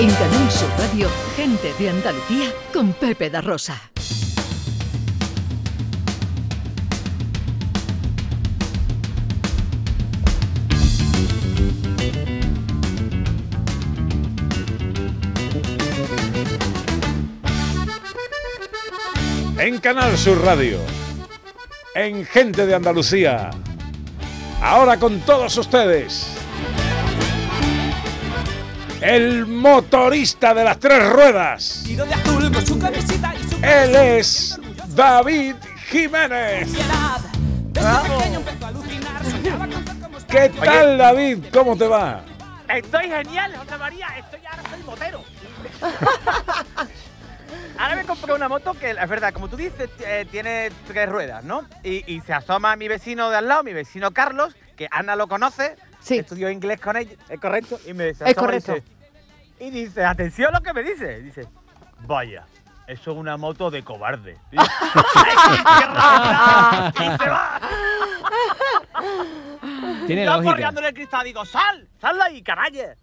En Canal Sur Radio, gente de Andalucía con Pepe da Rosa. En Canal Sur Radio. En Gente de Andalucía. Ahora con todos ustedes. El motorista de las tres ruedas. Él es David Jiménez. ¿Qué tal, David? ¿Cómo te va? Estoy genial, José María. Estoy ahora soy motero. ahora me compré una moto que, es verdad, como tú dices, eh, tiene tres ruedas, ¿no? Y, y se asoma mi vecino de al lado, mi vecino Carlos, que Ana lo conoce. Sí. Estudió inglés con ella, es correcto. Y me se Es correcto. dice- Y dice, atención a lo que me dice. Dice, vaya, eso es una moto de cobarde. Y, se va. Tiene Yo en el cristal digo, sal, sal de ahí, caralle.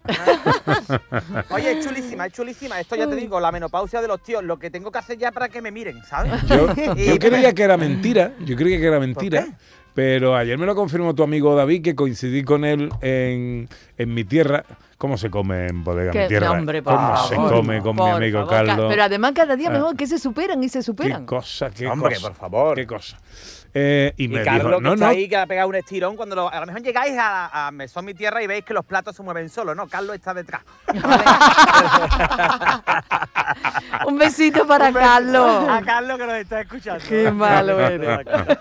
Oye, es chulísima, es chulísima. Esto ya te digo, la menopausia de los tíos, lo que tengo que hacer ya para que me miren, ¿sabes? Yo, creía que era mentira, yo creía que era mentira, qué? Pero ayer me lo confirmó tu amigo David que coincidí con él en, en mi tierra. ¿Cómo se come en bodega mi tierra? hombre, ¿Cómo se favor, come con mi amigo favor, ca- Carlos? Pero además cada día Ah. mejor que se superan y se superan. Qué cosa, qué Hombre, cosa. por favor. Qué cosa. Eh, y Y me Carlos, dijo, que no, está no, ahí, que ha pegado un estirón, cuando lo- a lo mejor llegáis a, a Mesón Mi Tierra y veis que los platos se mueven solos, ¿no? Carlos está detrás. Un besito para Carlos. A Carlos que nos está escuchando. Qué malo eres.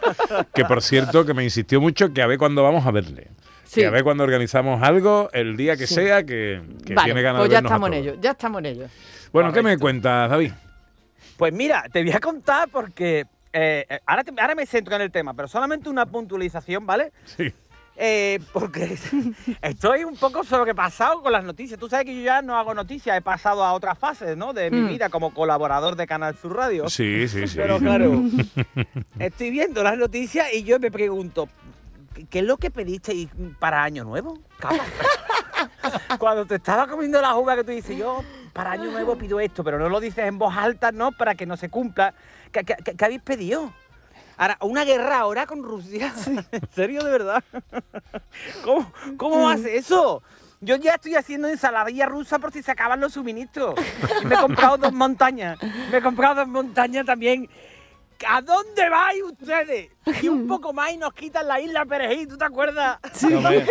que por cierto, que me insistió mucho que a ver cuándo vamos a verle. Sí. Que a ver cuando organizamos algo, el día que Sí. sea, que, que Vale, tiene ganas pues de ya vernos a estamos en todos. ello, ya estamos en ello. Bueno, ¿qué me cuentas, David? Pues mira, te voy a contar porque eh, eh, ahora, te- ahora me centro en el tema, pero solamente una puntualización, ¿vale? Sí. Eh, porque estoy un poco sobrepasado con las noticias. Tú sabes que yo ya no hago noticias, he pasado a otras fases, ¿no? De mi Mm. vida como colaborador de Canal Sur Radio. Sí, sí, sí. Pero claro, estoy viendo las noticias y yo me pregunto, ¿qué- ¿qué es lo que pediste para Año Nuevo? Cuando te estaba comiendo la uva que tú dices, yo para Año Nuevo pido esto, pero no lo dices en voz alta, ¿no? Para que no se cumpla. ¿Qué, qué- qué- qué habéis pedido? Ahora, una guerra ahora con Rusia. ¿En serio, de verdad? ¿Cómo, cómo hace eso? Yo ya estoy haciendo ensaladilla rusa por si se acaban los suministros. Y me he comprado dos montañas. Me he comprado dos montañas también. ¿A dónde vais ustedes? Y un poco más y nos quitan la isla Perejil, ¿tú te acuerdas? Hombre,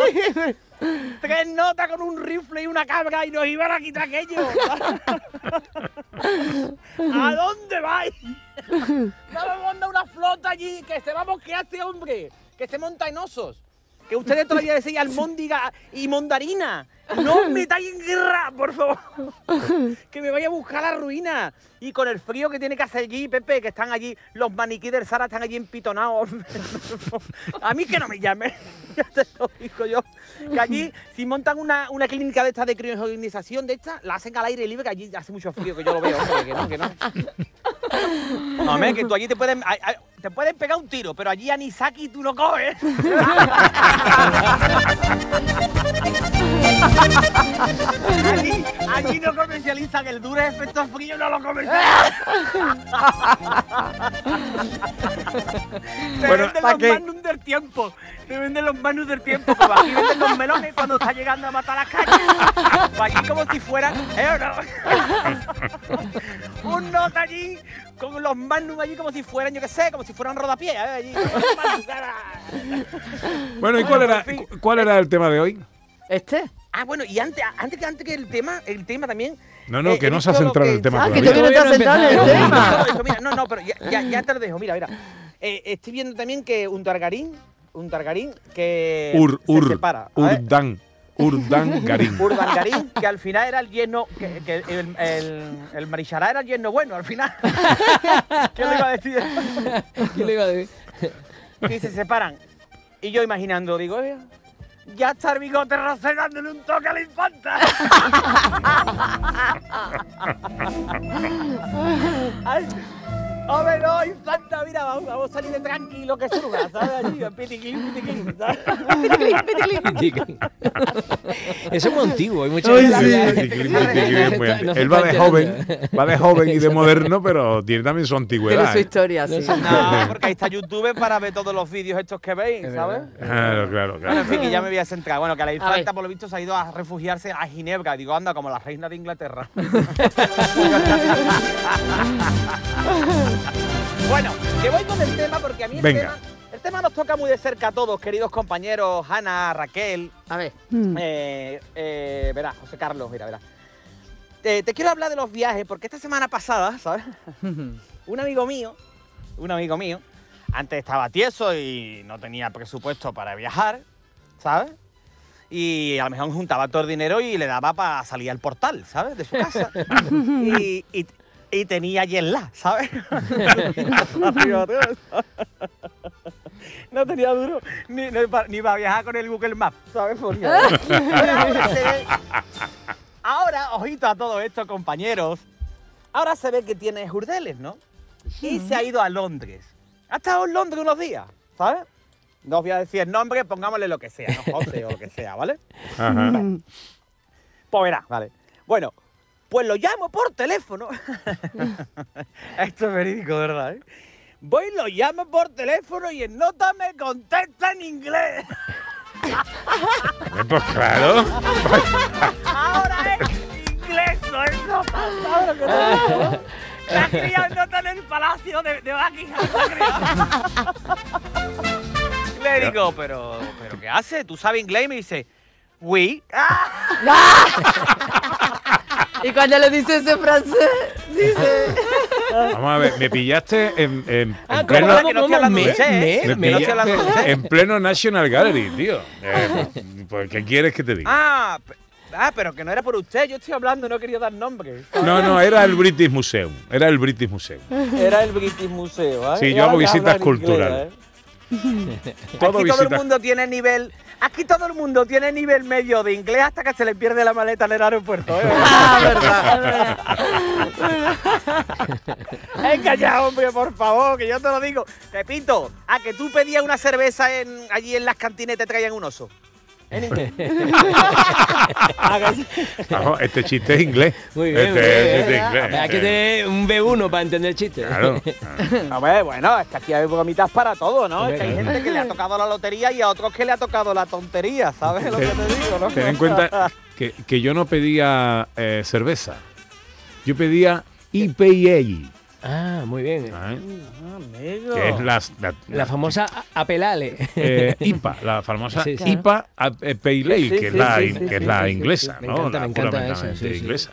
Tres notas con un rifle y una cabra y nos iban a quitar aquello. ¿A dónde vais? No me manda una flota allí, que se va a mosquear este hombre, que se monta en osos. Que ustedes todavía decían almóndiga y mondarina. No metáis en guerra, por favor. Que me vaya a buscar la ruina. Y con el frío que tiene que hacer allí, Pepe, que están allí, los maniquí del Sara están allí empitonados. A mí que no me llamen. Ya te lo digo yo. Que allí, si montan una, una clínica de estas de criogenización de estas, la hacen al aire libre, que allí hace mucho frío, que yo lo veo, hombre, que no, que no. No, hombre, que tú allí te pueden, te pueden pegar un tiro, pero allí anisaki tú no coges. allí, allí no comercializan el duro efecto frío, no lo comercializan. Te Bueno, venden ¿pa' los qué? magnum del tiempo. Te venden los magnum del tiempo. Como aquí venden los melones cuando está llegando a matar las calles. Allí como si fueran. ¿eh, no? Un nota allí con los magnum allí como si fueran, yo qué sé, como si fueran rodapiés. ¿eh? Allí, bueno, ¿y cuál era, cuál era el tema de hoy? ¿Este? Ah, bueno, y antes, antes, que, antes que el tema, el tema también. No, no, eh, que no se ha centrado en el tema Ah, que todavía. no centrado en el tema. No, eso, mira, no, no, pero ya, ya, ya te lo dejo. Mira, mira. Eh, estoy viendo también que un Targarín, un Targarín que Ur, se ur, separa. Urdan, Urdan Garín. Urdangarín, que al final era el yerno, que, que el, el, el Marichará era el yerno bueno al final. ¿Qué le iba a decir? ¿Qué le iba a decir? Y se separan. Y yo imaginando, digo, "Eh, ya está el bigote dándole un toque a la infanta. Ay, Hombre, no, infanta, mira, vamos, vamos a salir de tranquilo que surga, ¿sabes? Allí, pitiquín, pitiquín, ¿sabes? Eso es muy antiguo. Hay muchas Uy, veces- Sí, No antiguo. se Él va de joven, va de joven y de moderno, pero tiene también su Tiene antigüedad. su ¿eh? historia, sí. No, porque ahí está YouTube para ver todos los vídeos estos que veis, Es ¿sabes? verdad. Claro, claro, Bueno, en claro. fin, que ya me voy a centrar. Bueno, que la infanta, por lo visto, se ha ido a refugiarse a Ginebra. Digo, anda, como la reina de Inglaterra. bueno, que voy con el tema porque a mí el Venga. tema, el tema nos toca muy de cerca a todos, queridos compañeros, Hanna, Raquel, A ver. eh, eh, verá, José Carlos, mira, verá. Eh, te quiero hablar de los viajes porque esta semana pasada, ¿sabes? un amigo mío, un amigo mío, antes estaba tieso y no tenía presupuesto para viajar, ¿sabes? Y a lo mejor juntaba todo el dinero y le daba para salir al portal, ¿sabes? De su casa. y, y- y tenía Yella, ¿sabes? no tenía duro ni, ni para, ni para viajar con el Google Maps, ¿sabes? Porque- ahora, se ve- ahora, ojito a todo esto, compañeros. Ahora se ve que tiene Jurdeles, ¿no? Y se ha ido a Londres. Ha estado en Londres unos días, ¿sabes? No os voy a decir el nombre, pongámosle lo que sea, ¿no? José o lo que sea, ¿vale? Ajá. Pues verá, vale. Bueno, pues lo llamo por teléfono. Esto es verídico, ¿verdad? eh? Voy, lo llamo por teléfono y en nota me contesta en inglés. Eh, Pues claro. Ahora es inglés, no es nota. ¿Sabes lo que digo? Se ha criado en nota en el palacio de, de Buckingham. Le digo, pero, pero ¿qué hace? ¿Tú sabes inglés? Y me dice, oui. Y cuando le dice ese francés, dice. Vamos a ver, me pillaste en, en, en Ah, pleno, ¿cómo, que no me, ¿eh? me, me me- en pleno National Gallery, tío. Eh, pues, ¿Qué quieres que te diga? Ah, ah, pero que no era por usted. Yo estoy hablando, no quería dar nombres. No, no, era el British Museum. Era el British Museum. Era el British Museo, ¿eh? Sí, yo hago visitas culturales. ¿eh? Todo aquí todo el mundo tiene nivel. Aquí todo el mundo tiene nivel medio de inglés hasta que se le pierde la maleta en el aeropuerto. ¿eh? Ah, verdad. Venga ya, hombre, por favor, que yo te lo digo. Repito, a que tú pedías una cerveza en, allí en las cantinas y te traían un oso. En inglés. Este chiste es inglés. Muy bien, Este muy bien. Hay que tener un B1 para entender el chiste. Claro. Hombre, bueno, es que aquí hay bromitas para todo, ¿no? Es que hay gente que le ha tocado la lotería y a otros que le ha tocado la tontería, ¿sabes lo que te digo, no? Ten en cuenta que, que yo no pedía eh, cerveza. Yo pedía IPA, Ah, muy bien. ¿eh? Amigo. que es la, la, La famosa apelale. eh, IPA, la famosa Sí, sí. IPA a- eh, Pale que sí, es la, sí, in- sí, que es la inglesa, sí. ¿no? Me encanta, la me encanta puramente esa, sí, sí. inglesa.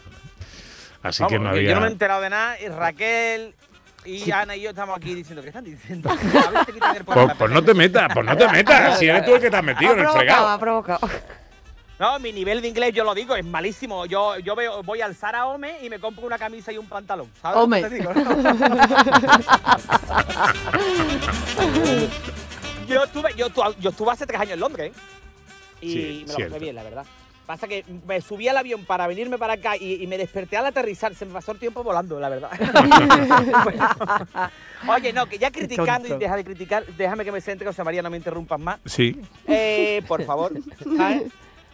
Así Vamos, que no había. Yo no me he enterado de nada y Raquel y Ana y yo estamos aquí diciendo, ¿qué están diciendo? A ver, te quitan el Pues, pues no te metas, pues no te metas. Si eres tú el que te has metido Ha en el provocado, fregado. ha provocado. No, mi nivel de inglés, yo lo digo, es malísimo. Yo, yo veo, voy al Zara Home y me compro una camisa y un pantalón. ¿Sabes Home. te digo? yo, estuve, yo, tu- yo estuve hace tres años en Londres ¿eh? y Sí, me lo cierto. pasé bien, la verdad. Pasa que me subí al avión para venirme para acá y, y me desperté al aterrizar. Se me pasó el tiempo volando, la verdad. Bueno. Oye, no, que ya criticando y deja de criticar, déjame que me centre, José María, no me interrumpas más. Sí, Eh, por favor. ¿sabes?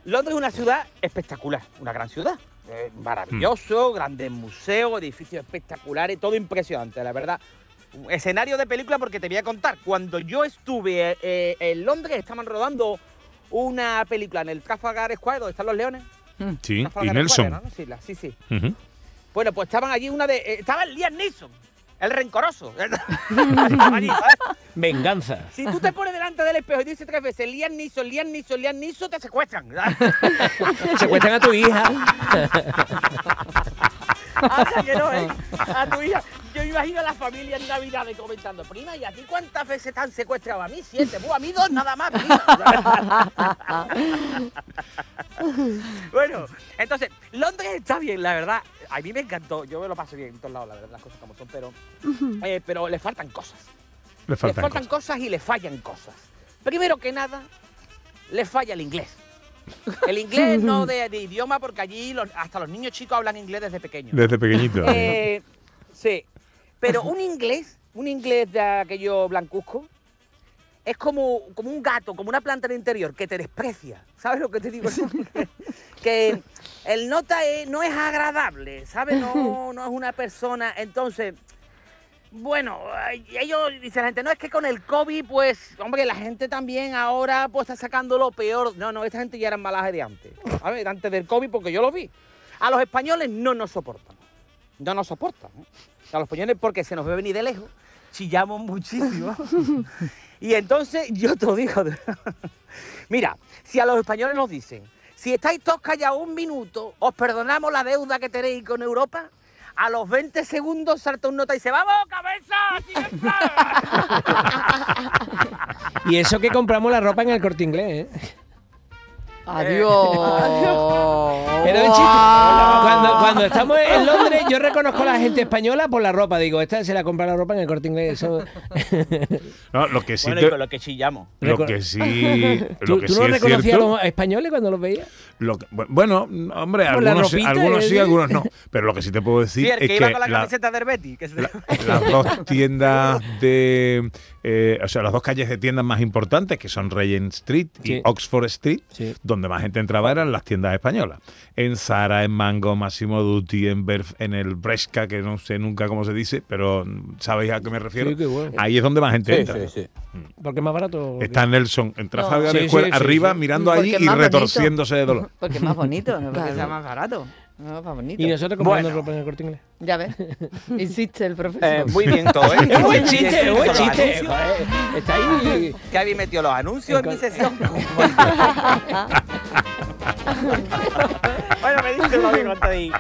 Londres es una ciudad espectacular, una gran ciudad. Eh, maravilloso, grandes museos, edificios espectaculares, todo impresionante, la verdad. Un Escenario de película porque te voy a contar. Cuando yo estuve eh, en Londres, estaban rodando una película en el Trafalgar Square, donde están los leones. sí. Y Trafalgar Nelson. Square, ¿no? Sí, la- sí, sí. Bueno, pues estaban allí una de... eh, estaba el Liam Neeson, el rencoroso. Venganza. Si tú te pones delante del espejo y dices tres veces Liam Neeson, Liam Neeson, Liam Neeson, te secuestran. Secuestran a tu hija. Hasta que no, ¿eh? A tu hija. Yo imagino a la familia en Navidad comentando, prima, ¿y a ti cuántas veces te han secuestrado? A mí siete, a mí dos nada más, bueno, entonces, Londres está bien, la verdad. A mí me encantó, yo me lo paso bien en todos lados, la verdad, las cosas como son, pero, eh, pero le faltan cosas. Le Le faltan cosas. cosas y le fallan cosas. Primero que nada, le falla el inglés. El inglés no de, de idioma, porque allí los- hasta los niños chicos hablan inglés desde pequeños. Desde pequeñito. Eh, sí, pero un inglés, un inglés de aquello blancuzco, es como, como un gato, como una planta en el interior que te desprecia. ¿Sabes lo que te digo? que el nota es- no es agradable, ¿sabes? No, no es una persona. Entonces, bueno, ellos dicen la gente, no es que con el COVID, pues, hombre, la gente también ahora pues está sacando lo peor. No, no, esta gente ya era malaje de antes, ¿sabes? Antes del COVID, porque yo lo vi. A los españoles no nos soportan. No nos soportan. ¿eh? A los españoles porque se nos ve venir de lejos, chillamos muchísimo. y entonces yo te lo digo. Mira, si a los españoles nos dicen, si estáis todos callados un minuto, os perdonamos la deuda que tenéis con Europa, a los 20 segundos salta un nota y dice, ¡vamos, cabeza! ¡Sigue Y eso que compramos la ropa en el corte inglés, ¿eh? Adiós. Pero es un chiste. Cuando, cuando estamos en Londres, yo reconozco a la gente española por la ropa. Digo, esta se la compra la ropa en el corte inglés. Eso... No, lo que sí Bueno, te- y con lo que chillamos. lo Reco- que sí, ¿Tú, lo que tú sí no reconocías a los españoles cuando los veías? lo que- bu- bueno, hombre, algunos, ropita, algunos sí, algunos no. Pero lo que sí te puedo decir Sí, el es que iba que con la la- camiseta del. Que se- la- las dos tiendas de, eh, o sea, las dos calles de tiendas más importantes, que son Regent Street y. Oxford Street, Sí. donde más gente entraba eran las tiendas españolas. En Zara, en Mango, Massimo Dutti, en Berf, en el Bresca, que no sé nunca cómo se dice, pero mm, ¿sabéis a qué me refiero? Sí, qué bueno. Ahí es donde más gente entra. Porque es más barato. Está Nelson en Trafalgar Sí, Square, sí, sí, arriba, sí. mirando Porque allí y bonito. retorciéndose de dolor. Porque es más bonito, no porque Claro. sea más barato. Bonito. Y nosotros comprando Bueno. ropa en el corte inglés. Ya ves. Insiste el profesor. Eh, muy bien todo, ¿eh? Es buen chiste, es buen chiste. joder. Está ahí. Que habéis metido los anuncios en mi sesión. bueno, me dice lo mismo ir.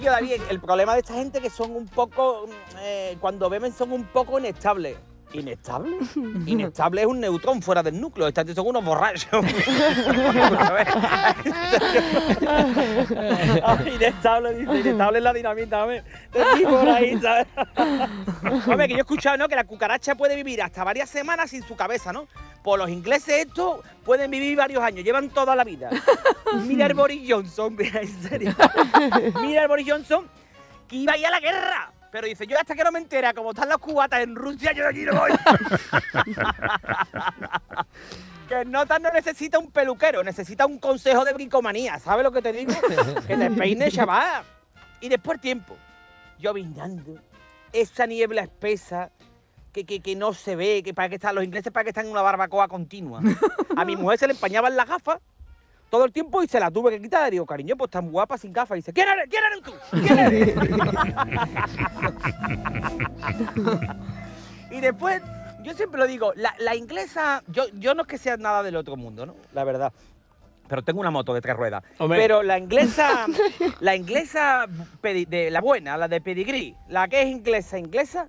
Y yo, David, el problema de esta gente que son un poco, mm, eh, cuando beben son un poco inestables. ¿Inestable? Inestable es un neutrón fuera del núcleo. Gente son unos borrachos. Ah, inestable, dice. Inestable es la dinamita, hombre. Te digo por ahí, ¿sabes? Hombre, que yo he escuchado, ¿no? Que la cucaracha puede vivir hasta varias semanas sin su cabeza, ¿no? Pues los ingleses estos pueden vivir varios años, llevan toda la vida. Mira el Boris Johnson, mira, en serio. Mira el Boris Johnson que iba a ir a la guerra. Pero dice, yo hasta que no me entera cómo están las cubatas en Rusia, yo de aquí no voy. que Notas no necesita un peluquero, necesita un consejo de bricomanía. ¿Sabes lo que te digo? que te peine, chaval. Y después tiempo, llovinando, esa niebla espesa que, que, que no se ve, que para que están los ingleses para que están en una barbacoa continua. A mi mujer se le empañaban las gafas todo el tiempo y se la tuve que quitar. Digo, cariño, pues tan guapa sin gafas. Y dice, ¿quién eres? ¿Quién eres tú? ¿Quién eres? y después, yo siempre lo digo, la, la inglesa, yo, yo no es que sea nada del otro mundo, ¿no? La verdad. Pero tengo una moto de tres ruedas. Hombre. Pero la inglesa, la inglesa de la buena, la de pedigree, la que es inglesa, inglesa,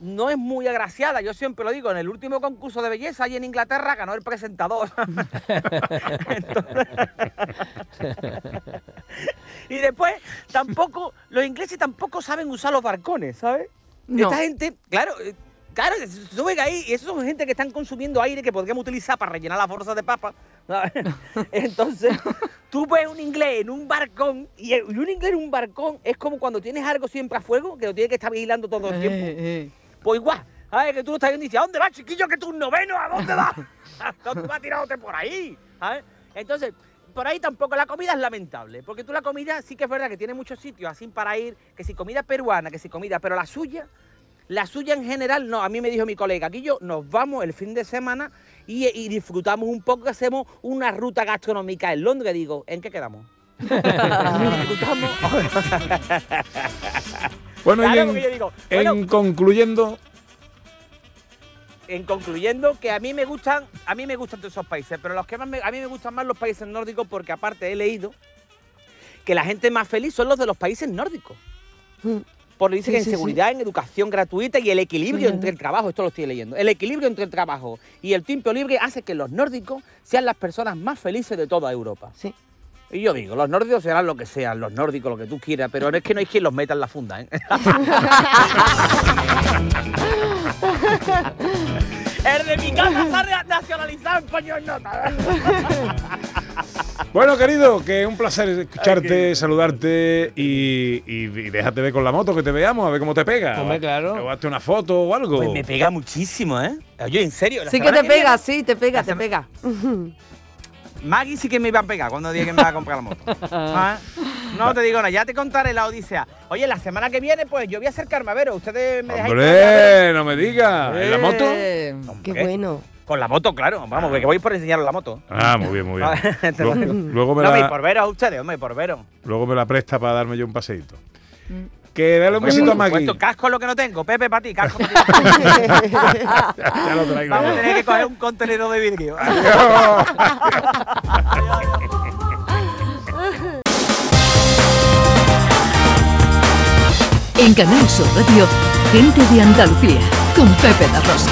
no es muy agraciada. Yo siempre lo digo, en el último concurso de belleza allí en Inglaterra ganó el presentador. Entonces- y después, tampoco, los ingleses tampoco saben usar los barcones, ¿sabes? No. Esta gente, claro, eh, claro, suben ahí y esos son gente que están consumiendo aire que podríamos utilizar para rellenar las bolsas de papa. Entonces, tú ves un inglés en un barcón y un inglés en un barcón es como cuando tienes algo siempre a fuego que lo tienes que estar vigilando todo el tiempo. Eh, eh. Pues igual, ¿sabes? Que tú lo estás viendo y dices, ¿a dónde vas, chiquillo? Que tú noveno, ¿a dónde vas? ¿Dónde vas tirándote por ahí? ¿sabes? Entonces, por ahí tampoco la comida es lamentable, porque tú la comida sí que es verdad que tiene muchos sitios así para ir, que si comida peruana, que si comida, pero la suya, la suya en general, no, a mí me dijo mi colega, aquí yo nos vamos el fin de semana y, y disfrutamos un poco, hacemos una ruta gastronómica en Londres, digo, ¿en qué quedamos? disfrutamos. Bueno, y Claro, en, porque yo digo, en concluyendo, en concluyendo que a mí me gustan a mí me gustan todos esos países pero los que más me- a mí me gustan más los países nórdicos porque aparte he leído que la gente más feliz son los de los países nórdicos Mm. porque dice Sí, que en sí, sí. seguridad en educación gratuita y el equilibrio Sí, entre el trabajo esto lo estoy leyendo el equilibrio entre el trabajo y el tiempo libre hace que los nórdicos sean las personas más felices de toda Europa Sí. Y yo digo, los nórdicos serán lo que sean, los nórdicos lo que tú quieras, pero no es que no hay quien los meta en la funda, ¿eh? El de mi casa se ha nacionalizado español nota. bueno, querido, que es un placer escucharte, saludarte y, y- y déjate ver con la moto, que te veamos, a ver cómo te pega. Hombre, claro. O hazte una foto o algo. Pues me pega muchísimo, ¿eh? Oye, en serio. la Sí que te pega, sí, te pega, te pega. Maggie sí que me iba a pegar cuando dije que me iba a comprar la moto. Ah, No te digo nada, ya te contaré la odisea. Oye, la semana que viene, pues yo voy a acercarme a veros. Ustedes me dejáis. Hombre, no me digas. ¿En la moto? Qué bueno. Con la moto, claro. Vamos, que voy por enseñaros la moto. Ah, muy bien, muy bien. Luego, me No, me la, por veros a ustedes, hombre, por veros. luego me la presta para darme yo un paseíto. Que dale un Pues, besito a supuesto, casco es lo que no tengo. Pepe, para ti, casco para ti. ya lo traigo. Vamos a tener que coger un contenedor de vidrio. En Canal Sur Radio, gente de Andalucía, con Pepe La Rosa.